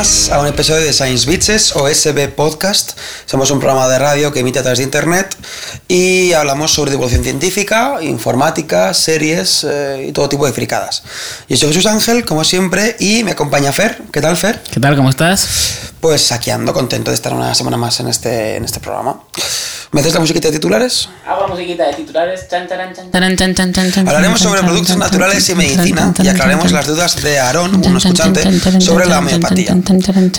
Más a un episodio de Science Bitches o SB Podcast. Somos un programa de radio que emite a través de internet y hablamos sobre divulgación científica, informática, series eh, y todo tipo de fricadas. Yo soy Jesús Ángel, como siempre, y me acompaña Fer. ¿Qué tal, Fer? ¿Qué tal? ¿Cómo estás? Pues aquí ando, contento de estar una semana más en este, en este programa. ¿Me haces la musiquita de titulares? Hago la musiquita de titulares. Chan, charan, chan, charan, chan, chan, chan, chan, Hablaremos chan, sobre chan, productos chan, naturales y medicina y aclararemos chan, las dudas de Aarón, un escuchante, sobre la homeopatía.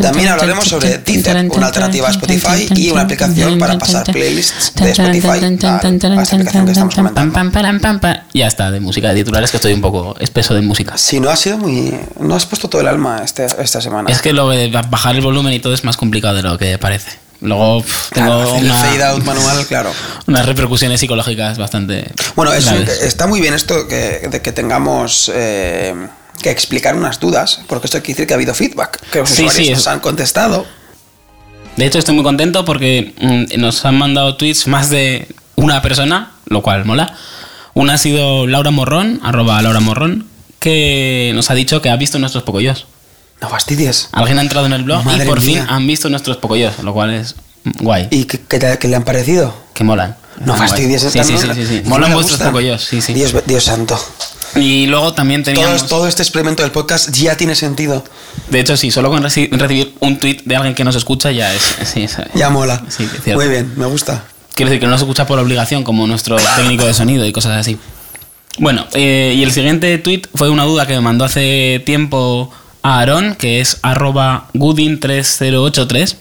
También hablaremos sobre Deezer, una alternativa a Spotify y una aplicación para pasar playlists de Spotify a, a esta aplicación que estamos Pam, comentando. pam, param, pam, pam. Ya está, de música de titulares, que estoy un poco espeso de música. Si no has sido muy. No has puesto todo el alma este, esta semana. Es que lo de bajar el volumen y todo es más complicado de lo que parece. Luego pf, tengo Claro, una- fade out manual, claro. unas repercusiones psicológicas bastante. Bueno, es, está muy bien esto que, de que tengamos eh, que explicar unas dudas, porque esto quiere decir que ha habido feedback, que los Sí, usuarios sí, nos han contestado. De hecho, estoy muy contento porque mm, nos han mandado tweets más de una persona, lo cual mola. Una ha sido Laura Morrón, arroba Laura Morrón, que nos ha dicho que ha visto nuestros pocoyos. No fastidies. Alguien ha entrado en el blog Madre y por mía. fin han visto nuestros pocoyos, lo cual es guay. ¿Y qué, qué le han parecido? Que molan. No Están fastidies. guay. Sí, sí, sí, sí, sí. ¿No Molan vuestros pocoyos, sí, sí. Dios, Dios santo. Y luego también Todo, teníamos... todo este experimento del podcast ya tiene sentido. De hecho, sí, solo con reci- recibir un tweet de alguien que nos escucha ya es... Sí, es- Ya mola. Sí, es. Muy bien, me gusta. Quiero decir que no nos escucha por obligación, como nuestro técnico de sonido y cosas así. Bueno, eh, y el siguiente tweet fue una duda que me mandó hace tiempo a Aaron, que es arroba goodin3083,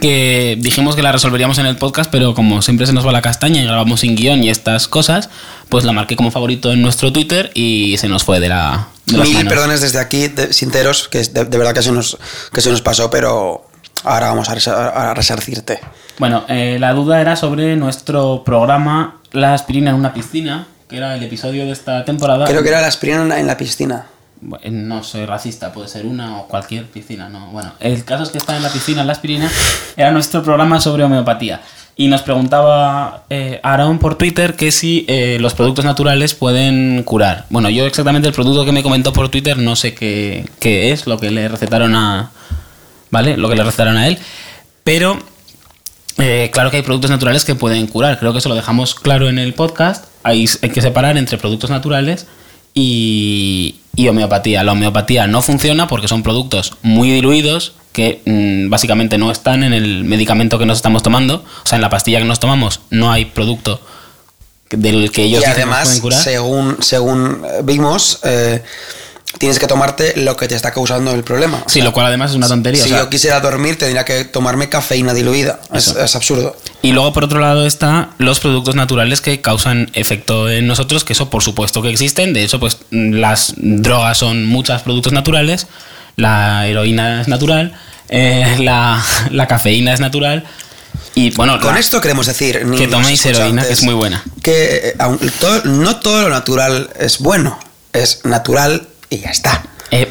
que dijimos que la resolveríamos en el podcast, pero como siempre se nos va la castaña y grabamos sin guion y estas cosas, pues la marqué como favorito en nuestro Twitter y se nos fue de la... de Mil manos. perdones desde aquí, de- sinceros, que de, de verdad que se, nos, que se nos pasó, pero ahora vamos a, resa- a resarcirte. Bueno, eh, la duda era sobre nuestro programa La aspirina en una piscina, que era el episodio de esta temporada. Creo que era la aspirina en la piscina. No soy racista, puede ser una o cualquier piscina, no. Bueno, el caso es que está en la piscina, en la aspirina, era nuestro programa sobre homeopatía. Y nos preguntaba eh, Aaron por Twitter que si eh, los productos naturales pueden curar. Bueno, yo exactamente el producto que me comentó por Twitter no sé qué, es, lo que le recetaron a. ¿Vale? Lo que le recetaron a él. Pero eh, claro que hay productos naturales que pueden curar. Creo que eso lo dejamos claro en el podcast. Hay que separar entre productos naturales y, y homeopatía. La homeopatía no funciona porque son productos muy diluidos que mm, básicamente no están en el medicamento que nos estamos tomando. O sea, en la pastilla que nos tomamos no hay producto del que ellos y dicen que nos además, pueden curar. según, según vimos, eh, tienes que tomarte lo que te está causando el problema. O Sí, lo cual además es una tontería. si o sea, yo quisiera dormir, tendría que tomarme cafeína diluida. Es, absurdo. Y luego por otro lado está los productos naturales que causan efecto en nosotros, que eso por supuesto que existen. De hecho, pues las drogas son muchos productos naturales, la heroína es natural, eh, la, la cafeína es natural. Y bueno, Con la- esto queremos decir que toméis heroína, que es muy buena. Que eh, todo- no todo lo natural es bueno. Es natural y ya está. eh,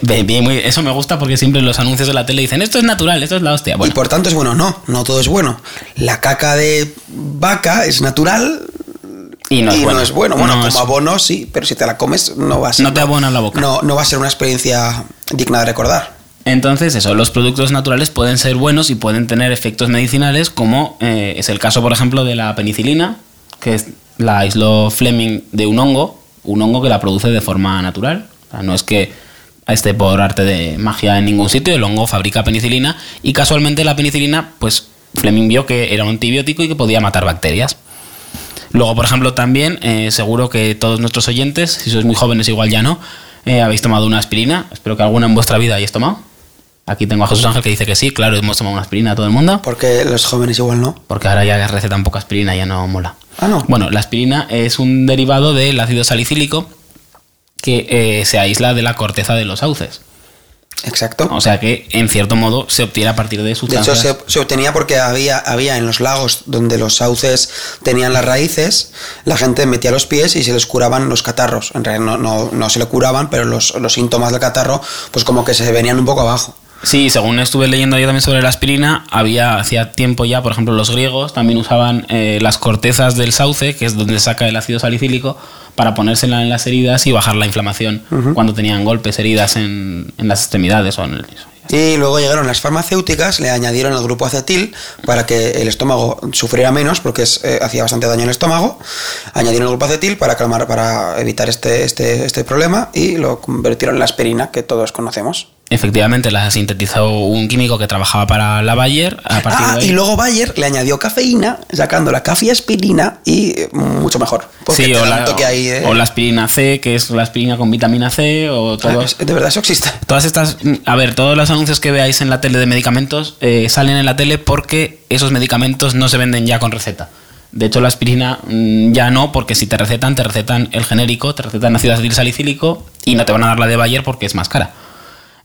eso me gusta porque siempre en los anuncios de la tele dicen esto es natural, esto es la hostia. Bueno, Y por tanto es bueno. No, no todo es bueno. La caca de vaca es natural y no es bueno. bueno. Bueno, No como es- abono sí, pero si te la comes no va a ser. No te abona la boca. No, no va a ser una experiencia digna de recordar. Entonces, eso, los productos naturales pueden ser buenos y pueden tener efectos medicinales, como eh, es el caso, por ejemplo, de la penicilina, que es la aisló Fleming de un hongo, un hongo que la produce de forma natural. Sea, no es que esté por arte de magia en ningún sitio, el hongo fabrica penicilina y casualmente la penicilina, pues Fleming vio que era un antibiótico y que podía matar bacterias. Luego, por ejemplo, también, eh, seguro que todos nuestros oyentes, si sois muy jóvenes igual ya no, eh, habéis tomado una aspirina. Espero que alguna en vuestra vida hayáis tomado. Aquí tengo a Jesús Ángel que dice que sí, claro, hemos tomado una aspirina todo el mundo. Porque los jóvenes igual no. Porque ahora ya recetan poca aspirina, ya no mola. Ah, no. Bueno, la aspirina es un derivado del ácido salicílico que eh, se aísla de la corteza de los sauces. Exacto. O sea que, en cierto modo, se obtiene a partir de De hecho, sustancias. se, se obtenía porque había, había en los lagos donde los sauces tenían las raíces, la gente metía los pies y se les curaban los catarros. En realidad no, no, no se le curaban, pero los, los síntomas del catarro, pues como que se venían un poco abajo. Sí, según estuve leyendo yo también sobre la aspirina, había hacía tiempo ya, por ejemplo, los griegos también usaban eh, las cortezas del sauce, que es donde saca el ácido salicílico, para ponérsela en las heridas y bajar la inflamación cuando tenían golpes, heridas en, en las extremidades o en el- Y luego llegaron las farmacéuticas, le añadieron el grupo acetil para que el estómago sufriera menos, porque es, eh, hacía bastante daño al estómago. Añadieron el grupo acetil para calmar, para evitar este, este, este problema y lo convirtieron en la aspirina que todos conocemos. Efectivamente, la sintetizó un químico que trabajaba para la Bayer. A partir Ah, de ahí- y luego Bayer le añadió cafeína, sacando la cafeaspirina y eh, mucho mejor. Sí, o la, o la aspirina C, que es la aspirina con vitamina C, o Ah, todos. es- de verdad, eso existe. Todas estas, a ver, todos los anuncios que veáis en la tele de medicamentos eh, salen en la tele porque esos medicamentos no se venden ya con receta. De hecho, la aspirina mm, ya no, porque si te recetan, te recetan el genérico, te recetan ácido acetil salicílico y no te van a dar la de Bayer porque es más cara.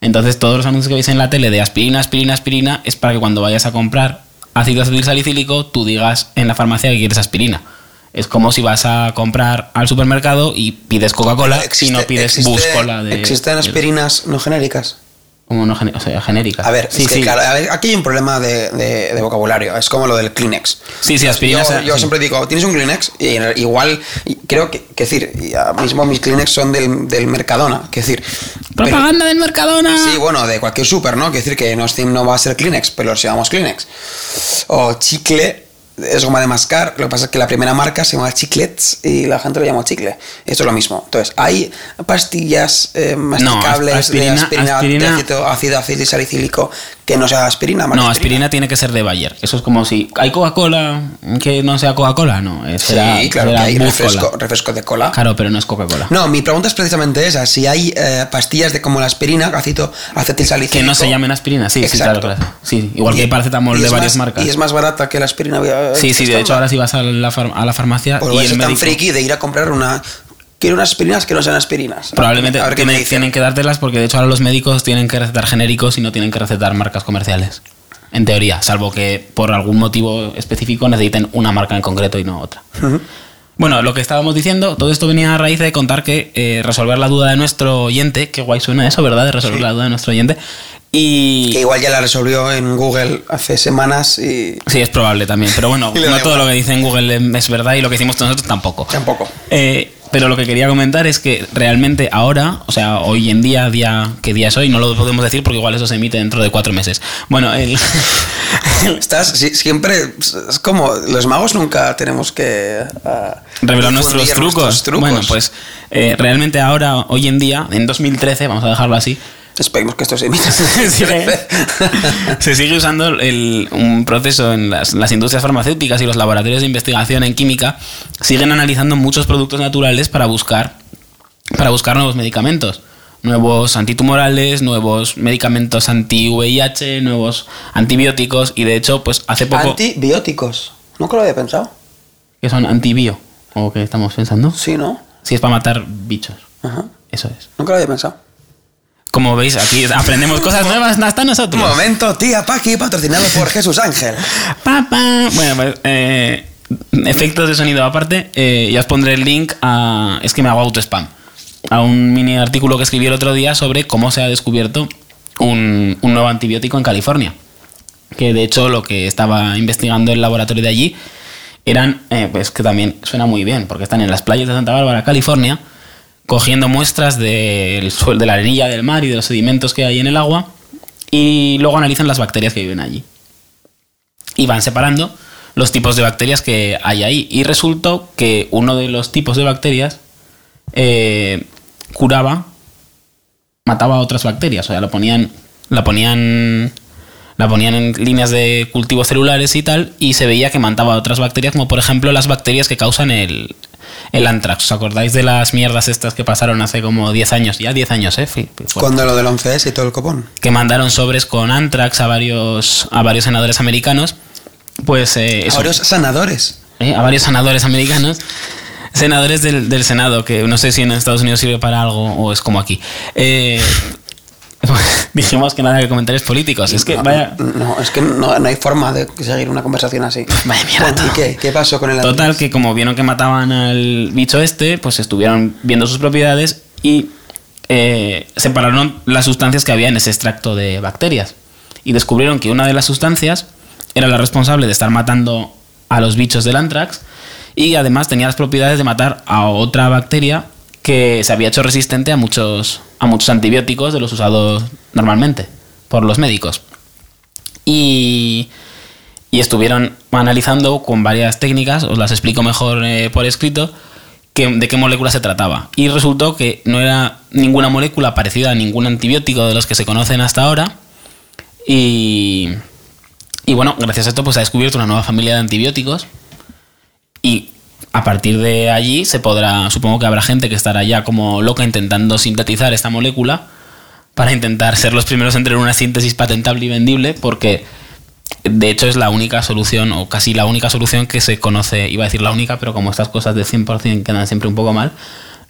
Entonces, todos los anuncios que veis en la tele de aspirina, aspirina, aspirina es para que cuando vayas a comprar ácido acetil salicílico, tú digas en la farmacia que quieres aspirina. Es como si vas a comprar al supermercado y pides Coca-Cola y no pides existe- Bus Cola de. ¿Existen aspirinas no genéricas? Como no gene- o sea, genéricas. A ver, sí, es que, sí. claro, a ver, aquí hay un problema de, de- de vocabulario. Es como lo del Kleenex. Sí, sí. Yo, yo sí. siempre digo, tienes un Kleenex y igual, y creo que, que decir, mismo mis Kleenex son del, del Mercadona, que decir... pero- Propaganda del Mercadona. Sí, bueno, de cualquier super, ¿no? Que decir que no, no va a ser Kleenex, pero los llamamos Kleenex. O chicle, es goma de mascar. Lo que pasa es que la primera marca se llama Chiclets y la gente lo llama chicle. Esto es lo mismo. Entonces, hay pastillas eh, masticables aspirina- de aspirina, aspirina- de ácido, ácido acetil salicílico que no sea aspirina. No, aspirina tiene que ser de Bayer. Eso es como si hay Coca-Cola que no sea Coca-Cola, no. eh, Sí, será- claro que hay refresco, refresco de cola. Claro, pero no es Coca-Cola. No, mi pregunta es precisamente esa. Si hay eh, pastillas de como la aspirina, ácido acetil salicílico. Que no se llamen aspirina, sí, sí, claro, claro. Sí, igual que hay paracetamol de varias más- marcas. Y es más barata que la aspirina. Sí, sí, de hecho ahora si vas a la, far- a la farmacia y el ser tan médico... friki de ir a comprar una. Quiero unas aspirinas que no sean aspirinas. Probablemente A ver tienen que dártelas porque de hecho ahora los médicos tienen que recetar genéricos y no tienen que recetar marcas comerciales. En teoría, salvo que por algún motivo específico necesiten una marca en concreto y no otra. Bueno, lo que estábamos diciendo, todo esto venía a raíz de contar que eh, resolver la duda de nuestro oyente, qué guay suena eso, ¿verdad? De resolver la duda de nuestro oyente. Y... Que igual ya la resolvió en Google hace semanas y. Sí, es probable también, pero bueno, no todo lo que dice en Google es verdad y lo que decimos nosotros tampoco. Tampoco. Eh, pero lo que quería comentar es que realmente ahora, o sea, hoy en día, día ¿qué día es hoy? No lo podemos decir porque igual eso se emite dentro de cuatro meses. Bueno, el, Estás si- siempre. Es como. Los magos nunca tenemos que. ah, revelar nuestros trucos. nuestros trucos. Bueno, pues eh, realmente ahora, hoy en día, en 2013, vamos a dejarlo así, Esperemos que esto se emita. se sigue, usando el- un proceso en las, las industrias farmacéuticas y los laboratorios de investigación en química siguen analizando muchos productos naturales para buscar para buscar nuevos medicamentos nuevos antitumorales nuevos medicamentos anti VIH nuevos antibióticos y de hecho pues hace poco Antibióticos. Nunca lo había pensado. que son antibio o que estamos pensando Sí, ¿no? si es para matar bichos Ajá. eso es Nunca lo había pensado. Como veis aquí aprendemos cosas nuevas hasta Un nosotros momento, tía Paqui, patrocinado por Jesús Ángel. Papá. Bueno, pues eh, efectos de sonido aparte, eh, ya os pondré el link a. Es que me hago auto-spam. A un mini artículo que escribí el otro día sobre cómo se ha descubierto un, un nuevo antibiótico en California. Que de hecho lo que estaba investigando el laboratorio de allí eran. eh, pues que también suena muy bien, porque están en las playas de Santa Bárbara, California, cogiendo muestras del suel- de la arenilla del mar y de los sedimentos que hay en el agua y luego analizan las bacterias que viven allí y van separando los tipos de bacterias que hay ahí. Y resultó que uno de los tipos de bacterias eh, curaba, mataba a otras bacterias. O sea, lo ponían, la ponían, la ponían en líneas de cultivos celulares y tal, y se veía que mataba a otras bacterias, como por ejemplo las bacterias que causan el, el antrax. ¿Os acordáis de las mierdas estas que pasaron hace como 10 años? Ya 10 años, ¿eh? Fui- fui fuerte Cuando lo del 11S y todo el copón. que mandaron sobres con antrax a varios, a varios senadores americanos, pues eh, eso, Varios sanadores. eh, a varios senadores americanos, senadores del, del Senado, que no sé si en Estados Unidos sirve para algo o es como aquí. Eh, dijimos que nada que comentarios políticos, es que no, vaya... No, es que no, no hay forma de seguir una conversación así. Vaya mierda. Bueno, ¿Y qué? ¿Qué pasó con el Total, que como vieron que mataban al bicho este, pues estuvieron viendo sus propiedades y eh, separaron las sustancias que había en ese extracto de bacterias. Y descubrieron que una de las sustancias era la responsable de estar matando a los bichos del anthrax y además tenía las propiedades de matar a otra bacteria que se había hecho resistente a muchos, a muchos antibióticos de los usados normalmente. por los médicos. Y, y estuvieron analizando con varias técnicas, os las explico mejor eh, por escrito, que, de qué molécula se trataba. Y resultó que no era ninguna molécula parecida a ningún antibiótico de los que se conocen hasta ahora. Y, y bueno, gracias a esto pues ha descubierto una nueva familia de antibióticos. Y a partir de allí se podrá, supongo que habrá gente que estará ya como loca intentando sintetizar esta molécula para intentar ser los primeros en tener una síntesis patentable y vendible, porque de hecho es la única solución, o casi la única solución que se conoce, iba a decir la única, pero como estas cosas de 100% quedan siempre un poco mal,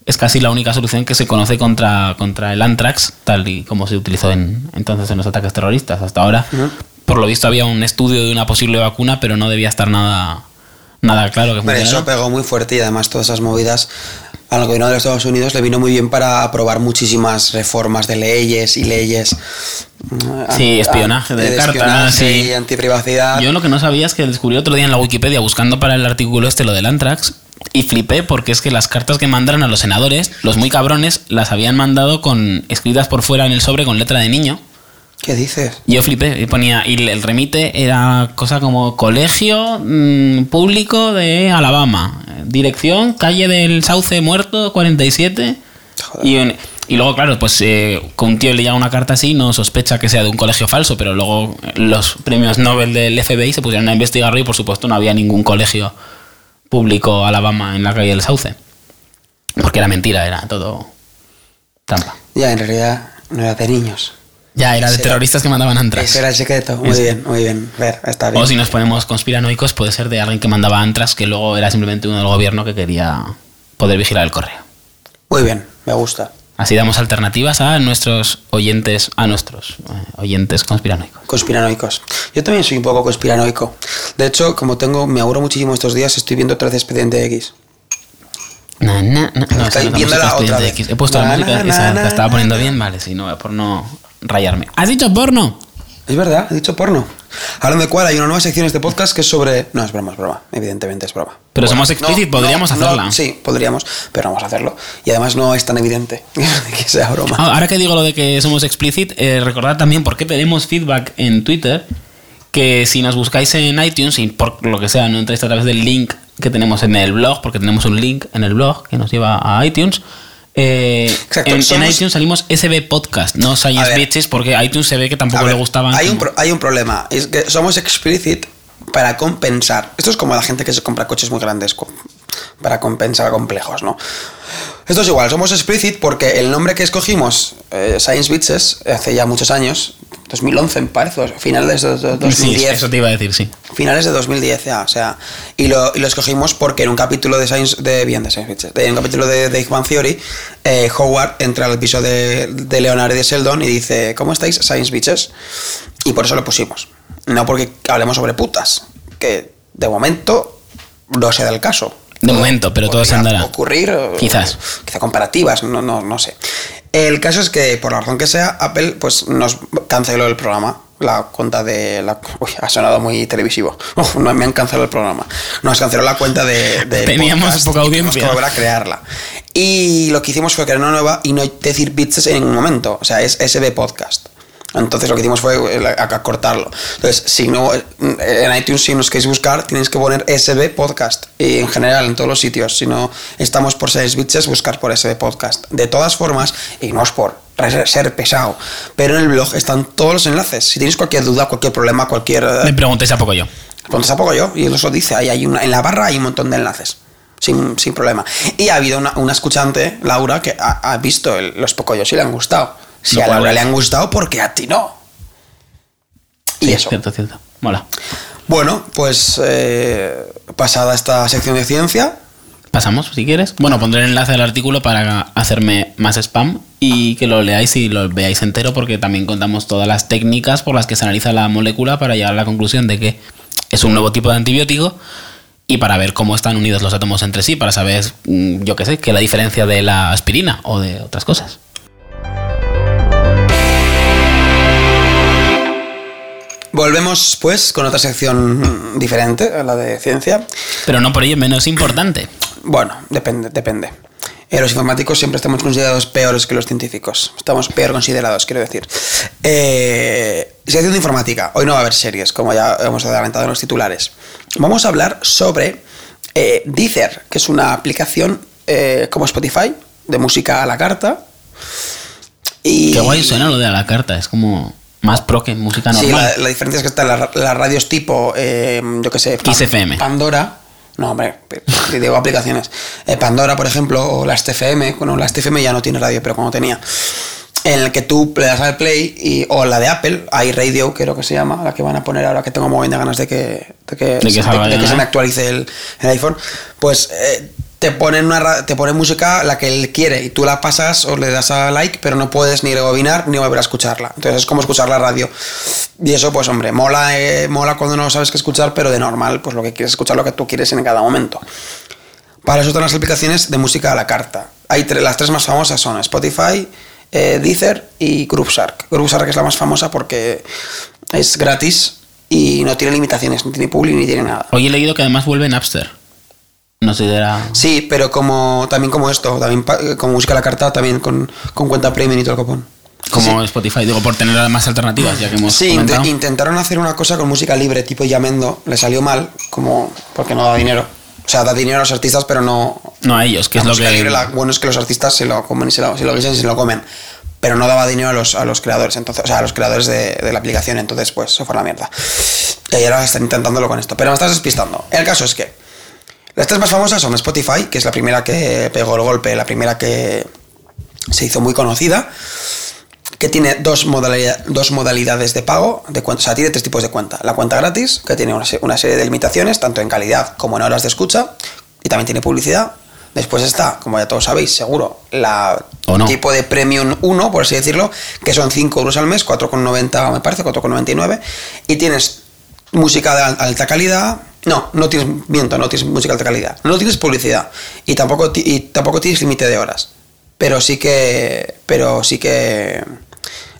es casi la única solución que se conoce contra, contra el anthrax, tal y como se utilizó en, entonces en los ataques terroristas. Hasta ahora, por lo visto, había un estudio de una posible vacuna, pero no debía estar nada, nada claro que Pero eso pegó muy fuerte y además todas esas movidas al gobierno de los Estados Unidos le vino muy bien para aprobar muchísimas reformas de leyes y leyes. mm, Sí, espionaje de cartas, espionaje sí. y antiprivacidad. Yo lo que no sabía es que descubrí otro día en la Wikipedia buscando para el artículo este lo del Antrax y flipé porque es que las cartas que mandaron a los senadores, los muy cabrones, las habían mandado con escritas por fuera en el sobre con letra de niño. ¿Qué dices? Yo flipé y ponía, y el remite era cosa como colegio mm, público de Alabama, dirección, calle del Sauce Muerto 47. Joder. Y, un- y luego, claro, pues eh, con un tío le llega una carta así, no sospecha que sea de un colegio falso, pero luego eh, los premios Nobel del FBI se pusieron a investigarlo y por supuesto no había ningún colegio público Alabama en la calle del Sauce. Porque era mentira, era todo trampa. Ya, en realidad no era de niños. Ya, era de terroristas que mandaban Antrax. Ese era el secreto. Muy Ese. bien, muy bien. Ver, está bien. O si nos ponemos conspiranoicos, puede ser de alguien que mandaba Antras, que luego era simplemente uno del gobierno que quería poder vigilar el correo. Muy bien, me gusta. Así damos alternativas a nuestros oyentes, a nuestros eh, oyentes conspiranoicos. Conspiranoicos. Yo también soy un poco conspiranoico. De hecho, como tengo, me aburro muchísimo estos días, estoy viendo otra vez Expediente X. Na, na, na. No, Estoy es la otra Expediente vez. X. He puesto la música, esa la estaba poniendo bien, vale, sí, no, por no rayarme. ¿Has dicho porno? Es verdad, he dicho porno. Hablando de cuál, hay una nueva sección en este podcast que es sobre. No, es broma, es broma. Evidentemente es broma. Pero somos explícit, podríamos hacerla. sí, podríamos, pero no vamos a hacerlo. Y además no es tan evidente que sea broma. Ah, Ahora que digo lo de que somos explicit, eh, recordad también por qué pedimos feedback en Twitter, que si nos buscáis en iTunes y por lo que sea no entráis a través del link que tenemos en el blog, porque tenemos un link en el blog que nos lleva a iTunes. Eh, Exacto, en, iTunes salimos SB Podcast, no Science. Bitches, porque iTunes se ve que tampoco ver, le gustaban. Hay un, como- pro- hay un problema. Es que somos explicit para compensar. Esto es como la gente que se compra coches muy grandes para compensar complejos, ¿no? Esto es igual, somos explicit porque el nombre que escogimos, eh, Science Bitches, hace ya muchos años, 2011 me parece, finales de, de- 2010. Sí, eso te iba a decir, sí. Finales de 2010 ya, o sea, y lo, y lo escogimos porque en un capítulo de Science, de, bien, de Science de- en un capítulo de, de Big Bang Theory, eh, Howard entra al piso de, de Leonard y de Sheldon y dice, ¿cómo estáis, Science Bitches? Y por eso lo pusimos. No porque hablemos sobre putas, que de momento no se da el caso. De momento, pero todo se andará. ocurrir. Quizás. Quizá comparativas, no, no, no sé. El caso es que, por la razón que sea, Apple pues nos canceló el programa. La cuenta de la. Uy, ha sonado muy televisivo. Uf, no me han cancelado el programa. Nos canceló la cuenta de. de Teníamos podcast poca y audiencia. que volver a crearla. Y lo que hicimos fue crear una nueva y no decir bits en ningún momento. O sea, es SB Podcast. Entonces lo que hicimos fue eh, la- acá cortarlo. Entonces, si no, eh, en iTunes, si nos queréis buscar, tenéis que poner SB Podcast. Y en general, en todos los sitios. Si no estamos por 6 bitches, buscar por SB Podcast. De todas formas, y no es por ser pesado, pero en el blog están todos los enlaces. Si tenéis cualquier duda, cualquier problema, cualquier. eh, Me preguntéis a poco yo. entonces tampoco yo, y eso dice, ahí hay una, en la barra hay un montón de enlaces, sin, sin problema. Y ha habido una, una escuchante, Laura, que ha, ha visto el- los pocollos y le han gustado. Si Lo a Laura le han gustado, porque a ti no? Y Sí, eso. Cierto, cierto. Mola. Bueno, pues eh, pasada esta sección de ciencia, Pasamos, si quieres. Bueno, pondré el enlace al artículo para hacerme más spam y que lo leáis y lo veáis entero porque también contamos todas las técnicas por las que se analiza la molécula para llegar a la conclusión de que es un nuevo tipo de antibiótico y para ver cómo están unidos los átomos entre sí, para saber, mm, yo qué sé, qué es la diferencia de la aspirina o de otras cosas. Volvemos pues con otra sección mm, diferente a la de ciencia. Pero no por ello menos importante. Bueno, depende, depende. Eh, los informáticos siempre estamos considerados peores que los científicos. Estamos peor considerados, quiero decir. Eh, sección de informática. Hoy no va a haber series, como ya hemos adelantado en los titulares. Vamos a hablar sobre eh, Deezer, que es una aplicación eh, como Spotify, de música a la carta. Y, Qué guay suena lo de a la carta, es como más pro que música Sí, normal. la, la diferencia es que están las, las radios tipo, eh, yo qué sé, Kiss FM. Pandora. No, hombre, te digo aplicaciones. Eh, Pandora, por ejemplo, o las TFM. Bueno, las TFM ya no tiene radio, pero cuando tenía. En el que tú le das al play, y, o la de Apple, iRadio, creo que se llama, la que van a poner ahora que tengo muy de ganas de que, de que, que se, salga de ya, que se ¿eh? me actualice el, el iPhone. Pues eh, te ponen una te ponen música la que él quiere y tú la pasas o le das a like, pero no puedes ni rebobinar ni volver a escucharla. Entonces es como escuchar la radio. Y eso, pues hombre, mola, eh, mola cuando no sabes qué escuchar, pero de normal, pues lo que quieres escuchar lo que tú quieres en cada momento. Para eso están las aplicaciones de música a la carta. Hay tre- las tres más famosas son Spotify, eh, Deezer y Grooveshark. Grooveshark es la más famosa porque es gratis y no tiene limitaciones, no tiene publi ni tiene nada. Hoy he leído que además vuelve Napster. No sé era... Sí, pero como también como esto, también como música a la carta, también con, con cuenta premium y todo el copón. Como Spotify, digo, por tener más alternativas, ya que hemos Sí, comentado. intentaron hacer una cosa con música libre, tipo Yamendo, le salió mal, como porque no da dinero. O sea, da dinero a los artistas, pero no. No a ellos, que es la lo música que... libre, la- bueno, es que los artistas se lo comen y se lo, se lo guisan y se lo comen. Pero no daba dinero a los, a los creadores, entonces, o sea, a los creadores de, de la aplicación, entonces pues se fue a la mierda. Y ahora están intentándolo con esto. Pero me estás despistando. El caso es que las tres más famosas son Spotify, que es la primera que pegó el golpe, la primera que se hizo muy conocida, que tiene dos, modalidad- dos modalidades de pago, de cuenta, o sea, tiene tres tipos de cuenta. La cuenta gratis, que tiene una, una serie de limitaciones, tanto en calidad como en horas de escucha, y también tiene publicidad. Después está, como ya todos sabéis, seguro, la O no. tipo de Premium 1, por así decirlo, que son 5 euros al mes, 4,90 me parece, 4,99, y tienes música de al- alta calidad. No, no tienes, miento, no tienes música de alta calidad. No tienes publicidad y tampoco, y tampoco tienes límite de horas. Pero sí que, pero sí que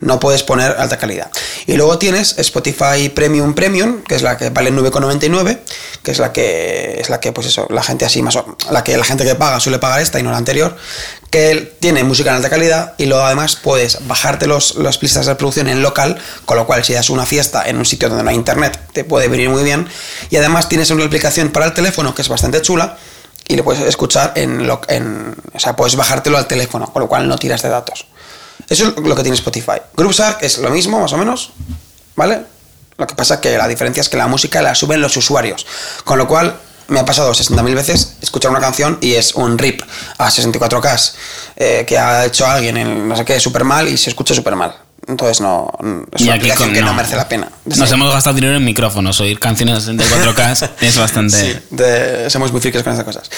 no puedes poner alta calidad. Y luego tienes Spotify Premium Premium, que es la que vale 9,99, que es la que es la que pues eso, la gente así más la que la gente que paga suele pagar esta y no la anterior, que tiene música en alta calidad y luego además puedes bajarte los las pistas de reproducción en local, con lo cual si das una fiesta en un sitio donde no hay internet, te puede venir muy bien y además tienes una aplicación para el teléfono que es bastante chula y le puedes escuchar en, lo, en o sea, puedes bajártelo al teléfono, con lo cual no tiras de datos. Eso es lo que tiene Spotify. Grooveshark es lo mismo, más o menos, ¿vale? Lo que pasa es que la diferencia es que la música la suben los usuarios. Con lo cual, me ha pasado 60.000 veces escuchar una canción y es un rip a 64K eh, que ha hecho alguien en no sé qué súper mal y se escucha súper mal. Entonces, no. Es Y una aplicación con- que no no. merece la pena. Nos hemos gastado dinero en micrófonos. Oír canciones a 64K es bastante... Sí, de- somos muy frikis con esas cosas.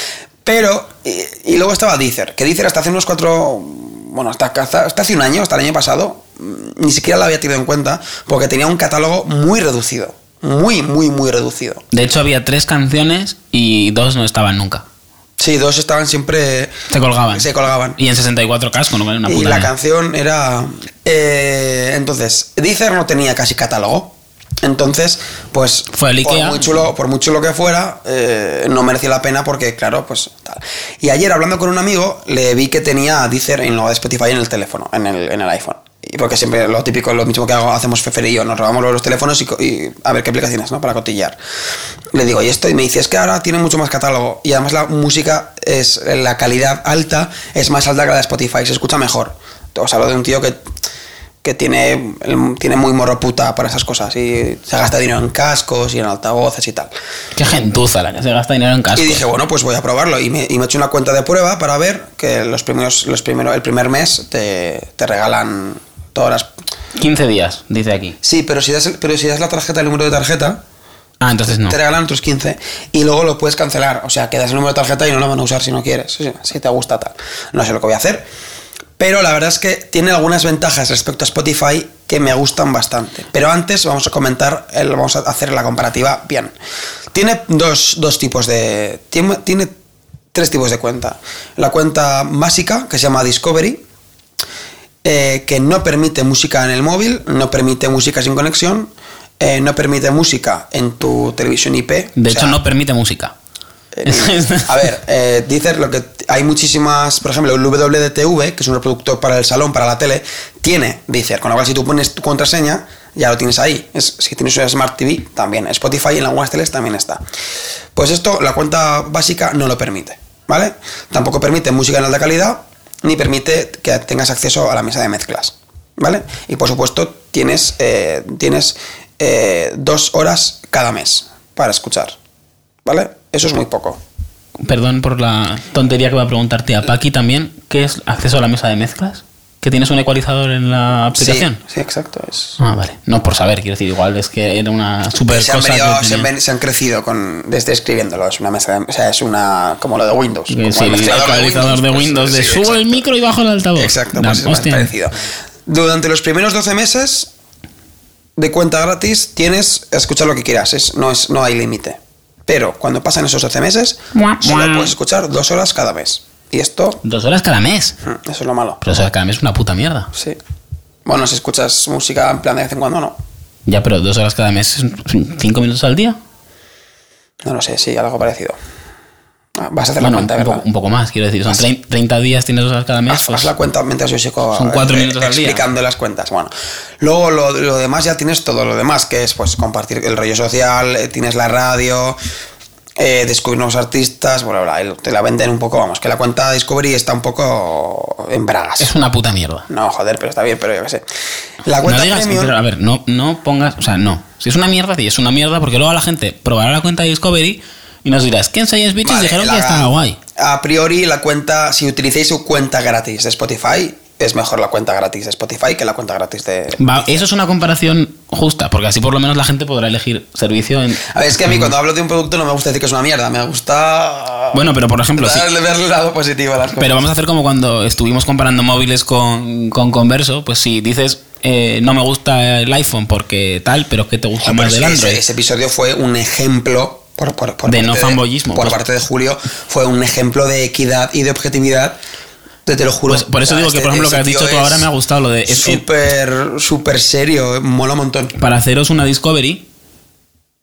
Pero, y, y luego estaba Deezer, que Deezer hasta hace unos cuatro, bueno, hasta, hasta, hasta hace un año, hasta el año pasado, mm, ni siquiera la había tenido en cuenta, porque tenía un catálogo muy reducido. Muy, muy, muy reducido. De hecho, había tres canciones y dos no estaban nunca. Sí, dos estaban siempre... Se colgaban. Se colgaban. Y en 64K, con lo cual era una Y puta la mierda. canción era... eh, entonces, Deezer no tenía casi catálogo. Entonces, pues... Fue el por muy chulo, por muy chulo que fuera, eh, no merecía la pena porque, claro, pues tal. Y ayer, hablando con un amigo, le vi que tenía Deezer en lo de Spotify en el teléfono, en el, en el iPhone. Y porque siempre lo típico, lo mismo que hago, hacemos Fefer y yo, nos robamos los teléfonos y, y a ver qué aplicaciones, ¿no? Para cotillar. Le digo, ¿y esto? Y me dice, es que ahora tiene mucho más catálogo. Y además la música es, la calidad alta es más alta que la de Spotify, se escucha mejor. Os hablo de un tío que, que tiene, tiene muy morro puta para esas cosas y se gasta dinero en cascos y en altavoces y tal. Qué gentuza la que se gasta dinero en cascos. Y dije, bueno, pues voy a probarlo. Y me, y me he hecho una cuenta de prueba para ver que los primeros, los primeros, el primer mes te, te regalan todas las... 15 días, dice aquí. Sí, pero si das, pero si das la tarjeta, el número de tarjeta, Ah, entonces no. te regalan otros 15 y luego lo puedes cancelar. O sea, que das el número de tarjeta y no lo van a usar si no quieres, si, si te gusta tal. No sé lo que voy a hacer. Pero la verdad es que tiene algunas ventajas respecto a Spotify que me gustan bastante. Pero antes vamos a comentar, el- vamos a hacer la comparativa bien. Tiene dos, dos tipos de... Tiene, tiene tres tipos de cuenta. La cuenta básica, que se llama Discovery, eh, que no permite música en el móvil, no permite música sin conexión, eh, no permite música en tu televisión IP. De hecho, sea, no permite música. Eh, a ver, eh, lo que hay muchísimas, por ejemplo, el WDTV, que es un reproductor para el salón, para la tele, tiene Deezer, con lo cual si tú pones tu contraseña, ya lo tienes ahí. Si tienes una Smart TV, también. Spotify en algunas teles también está. Pues esto, la cuenta básica no lo permite, ¿vale? Tampoco permite música en alta calidad, ni permite que tengas acceso a la mesa de mezclas, ¿vale? Y por supuesto, tienes, eh, tienes eh, dos horas cada mes para escuchar, ¿vale? Eso es muy poco. Perdón por la tontería que voy a preguntarte a Paqui también. ¿Qué es acceso a la mesa de mezclas? ¿Que tienes un ecualizador en la aplicación? Sí, sí, exacto. Es... Ah, vale. No por saber, quiero decir, igual es que era una super se, han cosa. venido- que se, han, se crecido con, desde escribiéndolo. Es una mesa de, o sea, es una como lo de Windows. Como sí, el ecualizador de Windows, de sí, subo el exacto. micro y bajo el altavoz. Exacto, Da- pues es parecido. Durante los primeros 12 meses de cuenta gratis tienes escuchar lo que quieras, es, no, es, no hay límite. Pero cuando pasan esos 12 meses, Mua, solo puedes escuchar dos horas cada mes. Y esto, Dos horas cada mes. mm, eso es lo malo. Pero dos horas cada mes es una puta mierda. Sí. Bueno, si escuchas música en plan de vez en cuando, no. Ya, pero dos horas cada mes es cinco minutos al día. No lo sé, sí, algo parecido. Vas a hacer Bueno, la cuenta, un, ¿verdad? poco, un poco más, quiero decir. Son trein- 30 días, tienes dos horas cada mes. Haz, pues- haz la cuenta mientras yo checo. Son cuatro eh, minutos al día. Explicando las cuentas. Bueno, luego lo, lo demás ya tienes todo lo demás, que es pues compartir el rollo social, eh, tienes la radio, eh, descubrir nuevos artistas, bla, bla, bla. Te la venden un poco, vamos, que la cuenta Discovery está un poco en bragas. es una puta mierda. No, joder, pero está bien, pero yo qué sé. La No cuenta digas, premium. pero, a ver, no, no pongas, o sea, no. Si es una mierda, sí, es una mierda porque luego la gente probará la cuenta de Discovery y nos dirá, es que en Science Bitches Vale, dijeron la- que estaba guay. A priori, la cuenta, si utilizáis su cuenta gratis de Spotify, es mejor la cuenta gratis de Spotify que la cuenta gratis de. Va, eso es una comparación justa, porque así por lo menos la gente podrá elegir servicio en... A ver, es que a mí cuando hablo de un producto no me gusta decir que es una mierda, me gusta. Bueno, pero por ejemplo, sí. darle verle el lado positivo a las cosas. Pero vamos a hacer como cuando estuvimos comparando móviles con, con Converso, pues si dices, eh, no me gusta el iPhone porque tal, pero ¿qué te gusta más del ese, Android? ese episodio fue un ejemplo. Por, por- por De no fanboyismo, Por pues. parte de Julio, fue un ejemplo de equidad y de objetividad. Te, lo juro. Pues por eso digo que, por ejemplo, lo que has dicho tú ahora me ha gustado lo de... Súper, súper serio, mola un montón. para haceros una Discovery,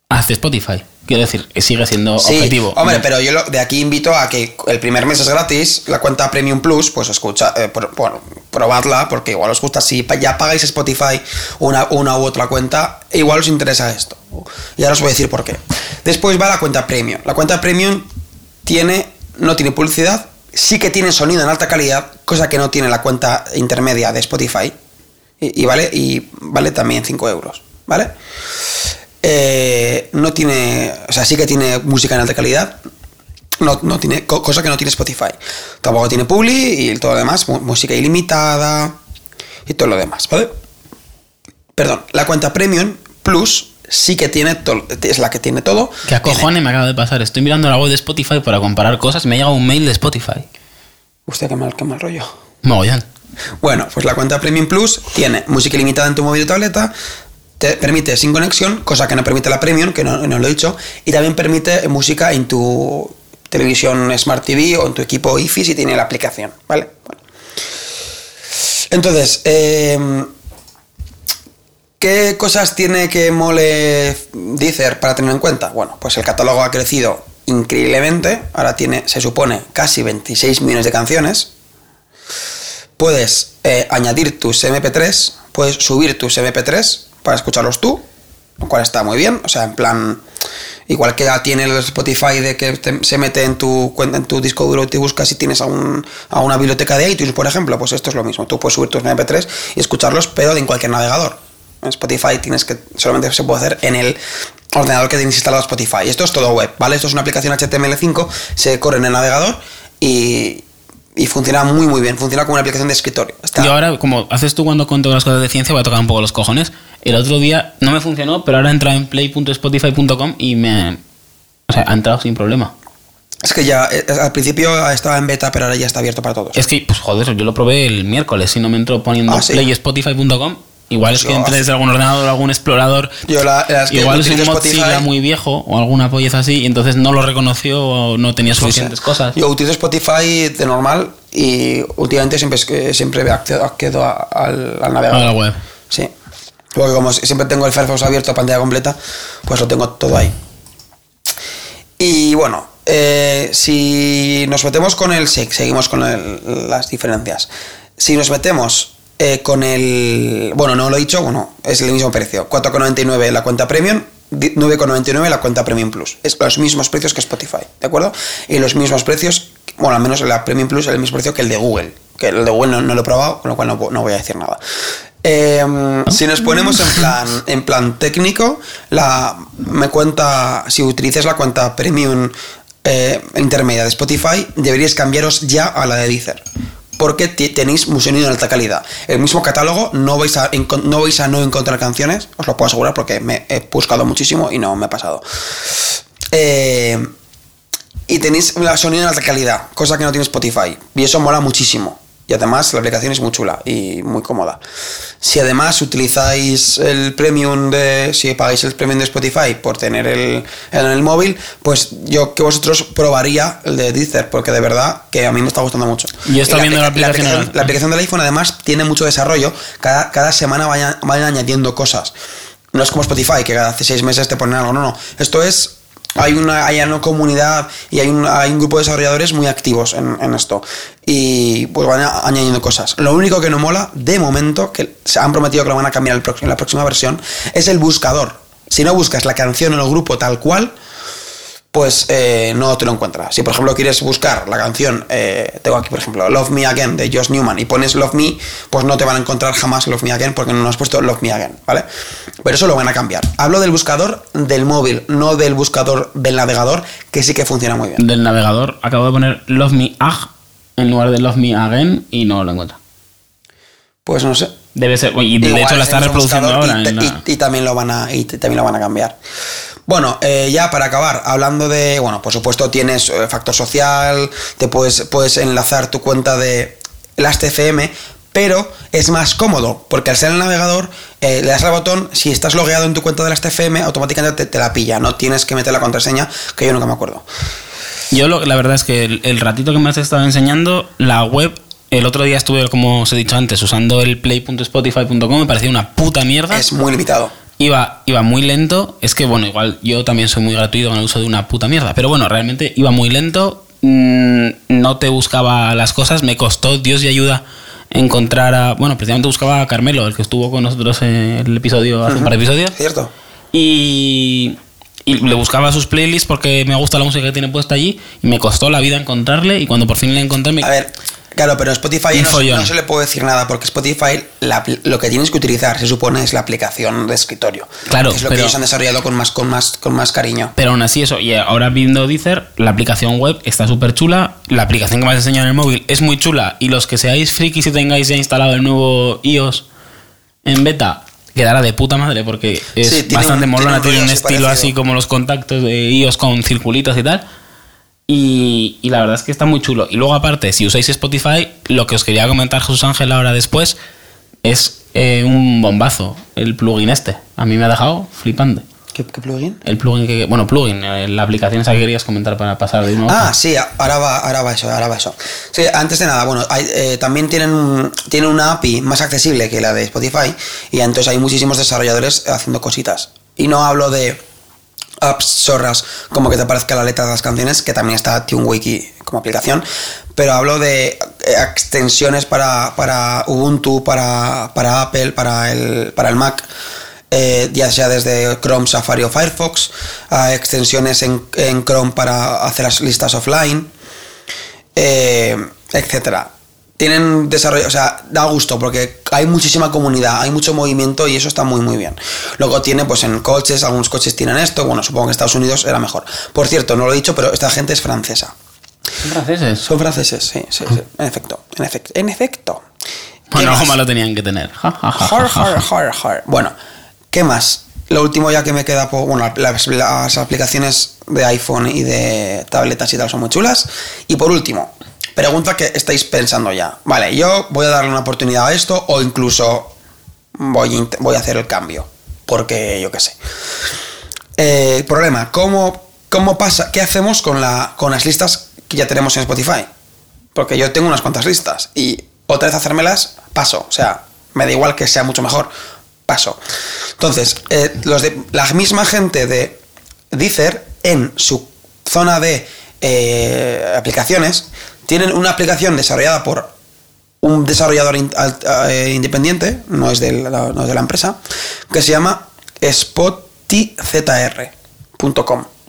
hazte Spotify. Quiero decir, que sigue siendo Sí, objetivo. hombre, No- pero yo lo- de aquí invito a que el primer mes es gratis, la cuenta Premium Plus, pues escucha, eh, por- bueno, probadla, porque igual os gusta. Si ya pagáis Spotify una, una u otra cuenta, igual os interesa esto. Y ahora os voy a decir por qué. Después va la cuenta Premium. La cuenta Premium tiene, no tiene publicidad, sí que tiene sonido en alta calidad, cosa que no tiene la cuenta intermedia de Spotify. Y, y vale, y vale también 5 euros, ¿vale? Eh, no tiene, o sea, sí que tiene música en alta calidad, no, no tiene, co- cosa que no tiene Spotify. Tampoco tiene Publi y todo lo demás, música ilimitada y todo lo demás, ¿vale? Perdón, la cuenta Premium Plus sí que tiene, to- es la que tiene todo. ¿Qué acojones me acaba de pasar? Estoy mirando la web de Spotify para comparar cosas y me ha llegado un mail de Spotify. Usted qué mal, qué mal rollo. Mogollón. Bueno, pues la cuenta Premium Plus tiene música ilimitada en tu móvil o tableta, te permite sin conexión, cosa que no permite la Premium, que no, no lo he dicho, y también permite música en tu televisión Smart TV o en tu equipo IFI si tiene la aplicación, ¿vale? Entonces, eh, ¿qué cosas tiene que mole Deezer para tener en cuenta? Bueno, pues el catálogo ha crecido increíblemente, ahora tiene, se supone, casi 26 millones de canciones, puedes eh, añadir tus MP3, puedes subir tus MP3 para escucharlos tú, lo cual está muy bien. O sea, en plan, igual que ya tiene el Spotify de que se mete en tu cuenta, en tu disco duro y te buscas si tienes a, un- a una biblioteca de iTunes, por ejemplo, pues esto es lo mismo. Tú puedes subir tus MP3 y escucharlos, pero en cualquier navegador. En Spotify tienes que solamente se puede hacer en el ordenador que tienes instalado Spotify. Esto es todo web, ¿vale? Esto es una aplicación HTML5, se corre en el navegador y, y funciona muy muy bien. Funciona como una aplicación de escritorio. Está- Yo ahora, como haces tú cuando cuento las cosas de ciencia, voy a tocar un poco los cojones. El otro día no me funcionó, pero ahora he entrado en play.spotify.com y me... O sea, ha entrado sin problema. Es que ya eh, al principio estaba en beta, pero ahora ya está abierto para todos. Es que, pues joder, yo lo probé el miércoles y no me entró poniendo Ah, ¿sí? playspotify.com. Igual es que Yo entre hace- desde algún ordenador o algún explorador. Yo la, las que Igual es un Mozilla muy viejo o alguna polleza así y entonces no lo reconoció o no tenía no sé. suficientes cosas. Yo utilizo Spotify de normal y últimamente siempre, que siempre accedo, accedo al, al navegador. A la web. Sí. Porque como siempre tengo el Firefox abierto a pantalla completa, pues lo tengo todo ahí. Y bueno, eh, si nos metemos con el. Sí, seguimos con el- las diferencias. Si nos metemos eh, con el. Bueno, no lo he dicho, bueno, es el mismo precio. 4,99 la cuenta premium, di- 9,99 la cuenta premium plus. Es los mismos precios que Spotify, ¿de acuerdo? Y los mismos precios, bueno, al menos la premium plus es el mismo precio que el de Google. Que el de Google no, lo he probado, con lo cual no, no voy a decir nada. Eh, si nos ponemos en plan, en plan técnico, la, me cuenta, si utilizas la cuenta premium eh, intermedia de Spotify, deberíais cambiaros ya a la de Deezer. Porque tenéis un sonido de alta calidad. El mismo catálogo, no vais, a, no encontrar canciones, os lo puedo asegurar porque me he buscado muchísimo y no me ha pasado. Eh, y tenéis la sonido en alta calidad, cosa que no tiene Spotify. Y eso mola muchísimo. Y además la aplicación es muy chula y muy cómoda. Si además utilizáis el premium de. Si pagáis el premium de Spotify por tener el en el móvil, pues yo que vosotros probaría el de Deezer, porque de verdad que a mí me está gustando mucho. Y viendo la aplica- aplicación La aplicación, la aplicación del iPhone además tiene mucho desarrollo. Cada, cada semana vayan, vayan añadiendo cosas. No es como Spotify, que cada seis meses te ponen algo. No, no. Esto es. Hay una, comunidad y hay un, hay un grupo de desarrolladores muy activos en, en esto. Y pues van añadiendo cosas. Lo único que no mola, de momento, que se han prometido que lo van a cambiar el en la próxima versión, es el buscador. Si no buscas la canción en el grupo tal cual, pues eh, no te lo encuentras. Si por ejemplo quieres buscar la canción, eh, tengo aquí por ejemplo Love Me Again de Josh Newman y pones Love Me, pues no te van a encontrar jamás Love Me Again porque no has puesto Love Me Again, ¿vale? Pero eso lo van a cambiar. Hablo del buscador del móvil, no del buscador del navegador, que sí que funciona muy bien. Del navegador acabo de poner Love Me Ag en lugar de Love Me Again y no lo encuentro. Pues no sé. Debe ser. Y de hecho la es está el mismo reproduciendo ahora. y, en te- la- y- y también lo van a y también lo van a cambiar bueno eh, ya para acabar hablando de bueno por supuesto tienes eh, factor social te puedes puedes enlazar tu cuenta de las TCM pero es más cómodo porque al ser el navegador eh, le das al botón si estás logueado en tu cuenta de las TFM automáticamente te, te la pilla no tienes que meter la contraseña que yo nunca me acuerdo Yo lo- la verdad es que el, el ratito que me has estado enseñando, la web, el otro día estuve, como os he dicho antes, usando el play.spotify.com, me parecía una puta mierda. es muy limitado Iba, iba muy lento. Es que, bueno, igual yo también soy muy gratuito con el uso de una puta mierda. Pero bueno, realmente iba muy lento. mm, No te buscaba las cosas. Me costó, Dios y ayuda, encontrar a. Bueno, precisamente buscaba a Carmelo, el que estuvo con nosotros en el episodio, hace un par de episodios. cierto Y, y le buscaba sus playlists porque me gusta la música que tiene puesta allí. Y me costó la vida encontrarle. Y cuando por fin le encontré, me. A ver, claro, pero Spotify no, no se le puede decir nada porque Spotify la lo que tienes que utilizar se supone es la aplicación de escritorio. Claro, Que es lo que ellos han desarrollado con más, con más, con más cariño. Pero aún así eso, y ahora viendo Deezer, la aplicación web está súper chula, la aplicación que me has enseñado en el móvil es muy chula, y los que seáis frikis y tengáis ya instalado el nuevo iOS en beta, quedará de puta madre porque es Sí, tiene bastante un- molona, tiene un tiene estilo parecido. así como los contactos de iOS con circulitos y tal. Y, y la verdad es que está muy chulo. Y luego aparte, si usáis Spotify, lo que os quería comentar Jesús Ángel ahora después es eh, un bombazo, el plugin este. A mí me ha dejado flipante. ¿Qué, qué plugin? El plugin que. Bueno, plugin, eh, la aplicación esa que querías comentar para pasar de a Ah, sí, ahora va, ahora va eso, ahora va eso. Sí, antes de nada, bueno, hay, eh, también tienen, tienen una API más accesible que la de Spotify y entonces hay muchísimos desarrolladores haciendo cositas. Y no hablo de apps zorras como que te aparezca la letra de las canciones, que también está TuneWiki como aplicación, pero hablo de eh, extensiones para, para Ubuntu, para, para Apple, para el, para el Mac, eh, ya sea desde Chrome, Safari o Firefox, extensiones en, en Chrome para hacer las listas offline, eh, etcétera. Tienen desarrollo, o sea, da gusto porque hay muchísima comunidad, hay mucho movimiento y eso está muy muy bien. Luego tiene pues en coches, algunos coches tienen esto, bueno, supongo que Estados Unidos era mejor. Por cierto, no lo he dicho, pero esta gente es francesa. Son franceses. Son franceses, sí, sí, sí, en efecto, en efecto, en efecto. ¿Qué Bueno, más? malo tenían que tener. Har, har, har. Bueno, ¿qué más? Lo último ya que me queda, por, bueno, las, las aplicaciones de iPhone y de tabletas y tal son muy chulas. Y por último, pregunta que estáis pensando ya. Vale, yo voy a darle una oportunidad a esto o incluso voy voy a hacer el cambio. Porque yo qué sé. Eh, problema, ¿cómo, ¿cómo pasa? ¿Qué hacemos con, la, con las listas que ya tenemos en Spotify? Porque yo tengo unas cuantas listas y otra vez hacérmelas, paso. O sea, me da igual que sea mucho mejor, paso. Entonces, eh, los de la misma gente de Deezer en su zona de eh, aplicaciones, tienen una aplicación desarrollada por un desarrollador eh, independiente, no es, de la, empresa, que se llama spotyzr.com.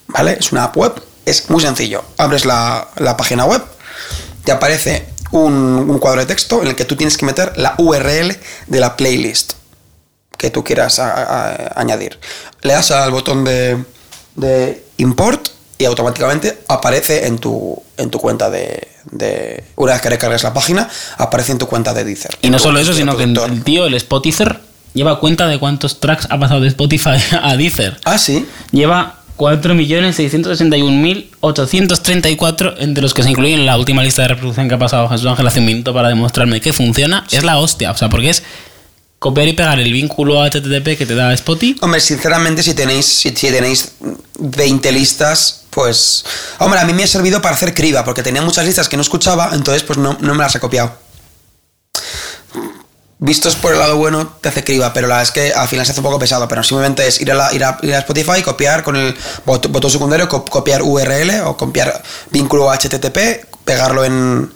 ¿Vale? Es una app web, es muy sencillo. Abres la, página web, te aparece un, cuadro de texto en el que tú tienes que meter la URL de la playlist que tú quieras añadir. Le das al botón de import y automáticamente aparece en tu, en tu cuenta de, de- Una vez que recargues la página, aparece en tu cuenta de Deezer. Y no Tu- solo eso, sino que el tío, el Spotify, lleva cuenta de cuántos tracks ha pasado de Spotify a Deezer. Ah, sí. Lleva 4.661.834, entre los que se incluyen la última lista de reproducción que ha pasado Jesús Ángel hace un minuto para demostrarme que funciona. Es la hostia, o sea, porque es copiar y pegar el vínculo HTTP que te da Spotify. Hombre, sinceramente, si tenéis, si, tenéis 20 listas, pues. Hombre, a mí me ha servido para hacer criba, porque tenía muchas listas que no escuchaba, entonces pues no, no me las he copiado. Vistos por el lado bueno, te hace criba, pero la verdad es que al final se hace un poco pesado, pero simplemente es ir a, la- ir a, ir a Spotify, copiar con el bot- botón secundario, co- copiar URL o copiar vínculo HTTP, pegarlo en,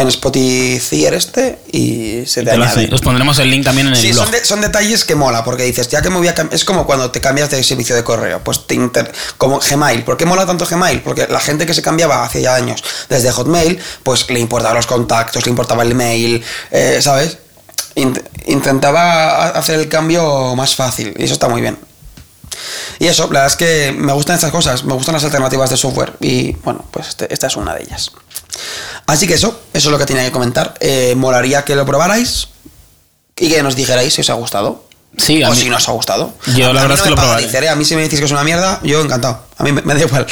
en Spotify este y se te añade. hace. Os pondremos el link también en el Sí, blog. son, de- son detalles que mola, porque dices, ya que me voy a Es como cuando te cambias de servicio de correo, pues te inter- como Gmail. ¿Por qué mola tanto Gmail? Porque la gente que se cambiaba hace ya años desde Hotmail, pues le importaba los contactos, le importaba el mail, eh, ¿sabes? Int- intentaba ha- hacer el cambio más fácil, y eso está muy bien. Y eso, la verdad es que me gustan estas cosas, me gustan las alternativas de software, y bueno, pues este- esta es una de ellas. Así que eso, eso es lo que tenía que comentar. Eh, molaría que lo probarais y que nos dijerais si os ha gustado. Sí, o mí- si no os ha gustado. Yo A- la mí verdad no es que lo probaré. ¿eh? A mí si me decís que es una mierda, yo encantado. A mí me, me da igual.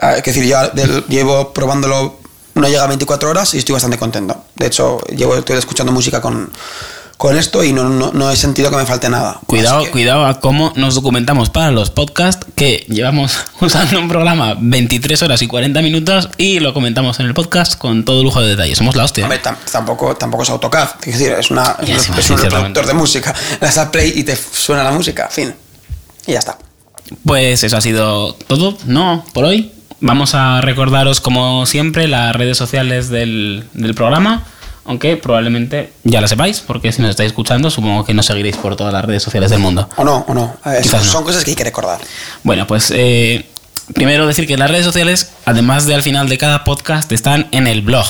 Ah, Es decir, yo del- llevo probándolo, no llega a 24 horas y estoy bastante contento. De hecho, llevo estoy escuchando música con, con esto y no, no, no he sentido que me falte nada. Cuidado, que- cuidado a cómo nos documentamos para los podcasts, que llevamos usando un programa 23 horas y 40 minutos y lo comentamos en el podcast con todo lujo de detalles. Somos la hostia. ¿eh? Hombre, tampoco, tampoco es AutoCAD. Es decir, es, una, es, sí, un- es reproductor de música. Le das a play y te suena la música. Fin. Y ya está. Pues eso ha sido todo, ¿no? Por hoy. Vamos a recordaros, como siempre, las redes sociales del, del programa. Aunque probablemente ya la sepáis, porque si nos estáis escuchando, supongo que nos seguiréis por todas las redes sociales del mundo. O no, o no. Eh, Quizás son no. cosas que hay que recordar. Bueno, pues eh, primero decir que las redes sociales, además de al final de cada podcast, están en el blog.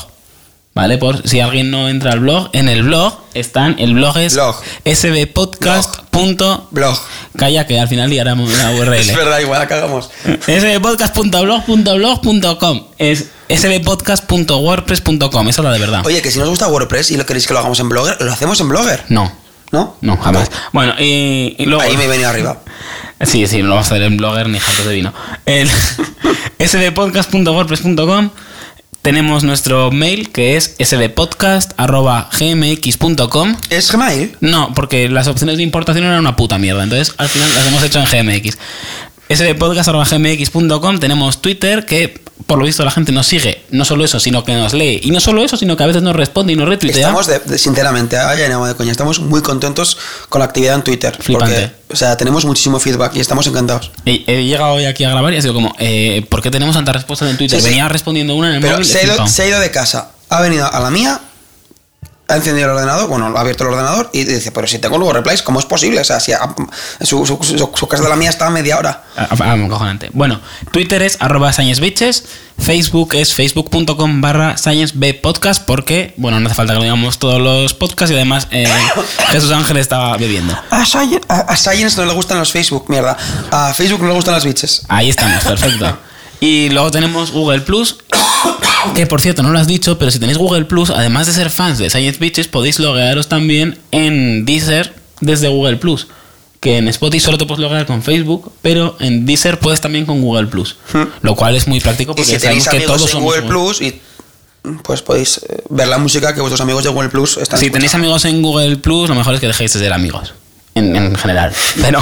¿Vale? Por si alguien no entra al blog, en el blog están, el blog es Blog. sbpodcast. punto- Blog. Calla, que al final liaremos una URL. Es verdad, igual la cagamos. sbpodcast.blog.blog.com es sbpodcast.wordpress.com, esa es la de verdad. Oye, que si nos gusta WordPress y lo queréis que lo hagamos en Blogger, lo hacemos en Blogger. No, ¿No? no, jamás. Bueno, y, y luego... Ahí me he venido arriba. Sí, sí, no lo vamos a hacer en blogger ni jartos de vino. El sbpodcast.wordpress.com tenemos nuestro mail que es sbpodcast.gmx.com ¿Es Gmail? No, porque las opciones de importación eran una puta mierda, entonces al final las hemos hecho en GMX. sbpodcast.gmx.com tenemos Twitter que por lo visto la gente nos sigue, no solo eso, sino que nos lee, y no solo eso, sino que a veces nos responde y nos retuitea. Estamos, de, de- sinceramente, ya no de coña, estamos muy contentos con la actividad en Twitter. Flipante. Porque, o sea, tenemos muchísimo feedback y estamos encantados. He, he llegado hoy aquí a grabar y ha sido como, eh, ¿por qué tenemos tantas respuestas en Twitter? Sí, sí. Venía respondiendo una en el Pero móvil. se ha, he ido, flipado. se ha ido de casa, ha venido a la mía, ha encendido el ordenador, bueno, ha abierto el ordenador y dice, pero si tengo luego replays, ¿cómo es posible? O sea, si a- su, su- su- su casa de la mía está a media hora. Ah, ah, acojonante. Bueno, Twitter es arroba sciencebitches, Facebook es facebook.com barra sciencebpodcast porque, bueno, no hace falta que lo digamos todos los podcasts y además eh, Jesús Ángel estaba bebiendo. A, Sci- a- a Science no le gustan los Facebook, mierda. A Facebook no le gustan las bitches. Ahí estamos, perfecto. Y luego tenemos Google Plus, que por cierto no lo has dicho, pero si tenéis Google Plus, además de ser fans de Science Bitches, podéis loguearos también en Deezer desde Google Plus. Que en Spotify solo te puedes loguear con Facebook, pero en Deezer puedes también con Google Plus. Lo cual es muy práctico Y porque si tenéis sabemos que todos en Google Plus, y, pues podéis eh, ver la música que vuestros amigos de Google Plus están Si tenéis amigos en Google Plus, lo mejor es que dejéis de ser amigos. En, en general. Pero.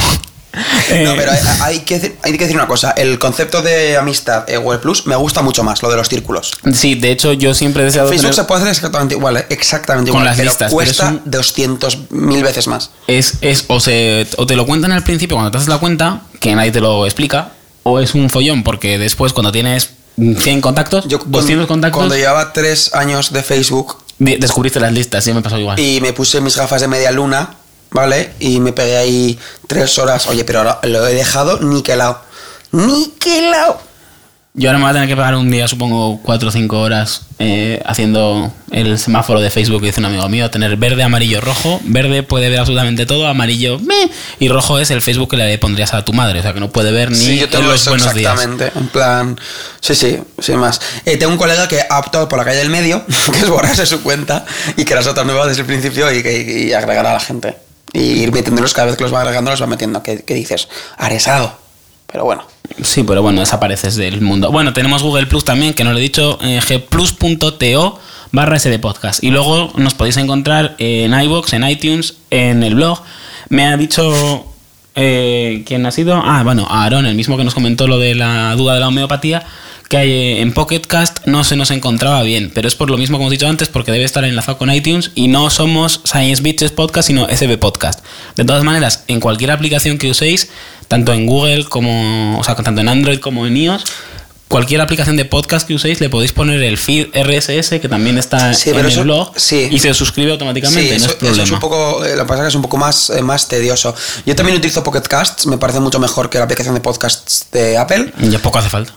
No, eh, pero hay, hay que, decir- hay que decir una cosa. El concepto de amistad en Google Plus me gusta mucho más, lo de los círculos. Sí, de hecho, yo siempre he deseado. Facebook tener- se puede hacer exactamente igual, ¿eh? exactamente Con igual. las pero listas, pero es cuesta un- 200 mil veces más. es, es o, se, o te lo cuentan al principio cuando te haces la cuenta, que nadie te lo explica, o es un follón porque después cuando tienes 100 contactos, Yo 200 cuando, contactos, Cuando llevaba tres años de Facebook de- descubriste las listas, sí me pasó igual. y me puse mis gafas de media luna, ¿vale? Y me pegué ahí tres horas. Oye, pero ahora lo he dejado niquelado. ¡Niquelado! Yo ahora me voy a tener que pagar un día, supongo, 4 o 5 horas eh, haciendo el semáforo de Facebook que dice un amigo mío, tener verde, amarillo, rojo. Verde puede ver absolutamente todo, amarillo, meh, y rojo es el Facebook que le pondrías a tu madre, o sea que no puede ver ni Sí, yo en tengo los eso buenos días. exactamente. En plan, sí, sí, sin más. Eh, tengo un colega que ha optado por la calle del medio, que es borrarse su cuenta y crear otra nueva desde el principio y, que- y agregar a la gente. Y ir metiéndolos cada vez que los va agregando, los va metiendo. ¿Qué, qué dices? Aresado. Pero bueno. Sí, pero bueno, desapareces del mundo. Bueno, tenemos Google Plus también, que no lo he dicho, eh, gplus.to barra SD podcast. Y luego nos podéis encontrar en iVoox, en iTunes, en el blog. Me ha dicho... eh, ¿Quién ha sido? Ah, bueno, Aaron, el mismo que nos comentó lo de la duda de la homeopatía, que hay, eh, en Pocket Cast no se nos encontraba bien, pero es por lo mismo como hemos dicho antes, porque debe estar enlazado con iTunes y no somos Science Bitches Podcast, sino SB Podcast. De todas maneras, en cualquier aplicación que uséis, tanto en Google como, o sea, tanto en Android como en iOS, cualquier aplicación de podcast que uséis le podéis poner el feed RSS que también está Sí, en el eso- blog sí. y se suscribe automáticamente, Sí, no eso, es eso problema. es un poco. eh, Lo que pasa es que es un poco más, eh, más tedioso. Yo también utilizo Pocket Casts, me parece mucho mejor que la aplicación de podcasts de Apple. Ya poco hace falta.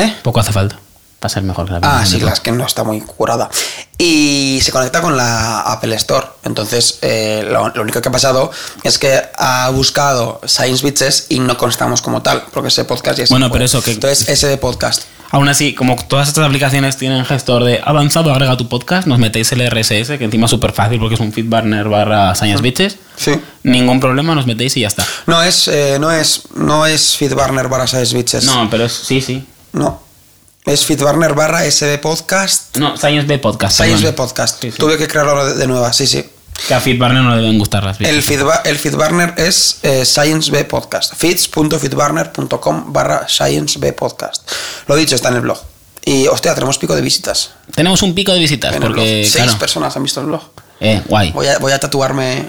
¿Eh? Poco hace falta. Para ser mejor que la Ah, sí, claro, es que no está muy curada. Y se conecta con la Apple Store. Entonces, eh, lo, lo único que ha pasado es que ha buscado Science Bitches y no constamos como tal, porque ese podcast ya se Bueno, pero eso que- Entonces, ese de podcast. Aún así, como todas estas aplicaciones tienen gestor de avanzado, agrega tu podcast, nos metéis el RSS, que encima es súper fácil porque es un feedburner barra Science Bitches. Sí. Ningún problema, nos metéis y ya está. No es, eh, no es, no es FeedBurner barra Science Bitches. No, pero es, sí, sí. No. Es FeedBurner barra SB Podcast. No, Science B Podcast. Science B. Podcast. Sí, sí. Tuve que crearlo de, nueva, sí, sí. Que a feedburner no le deben gustar las. El, feedba- el FeedBurner es eh, Science B Podcast. feeds.feedburner.com barra Science B Podcast. Lo dicho, está en el blog. Y, hostia, tenemos pico de visitas. Tenemos un pico de visitas en porque. Seis claro, personas han visto el blog. eh, guay. Voy a, voy a tatuarme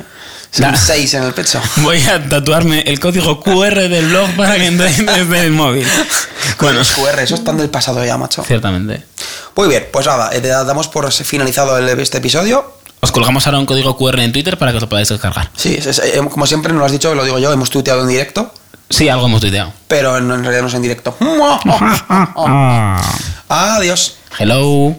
Un 6 en el pecho. Voy a tatuarme el código QR del blog para que entréis desde el móvil. Bueno, los QR, eso están del pasado ya, macho. ciertamente. Muy bien, pues nada, eh, damos por finalizado el- este episodio. Os colgamos ahora un código QR en Twitter para que os lo podáis descargar. Sí, es- es- eh, como siempre nos lo has dicho, lo digo yo, hemos tuiteado en directo, Sí, algo hemos tuiteado. pero en, en realidad no es en directo. Adiós. Hello.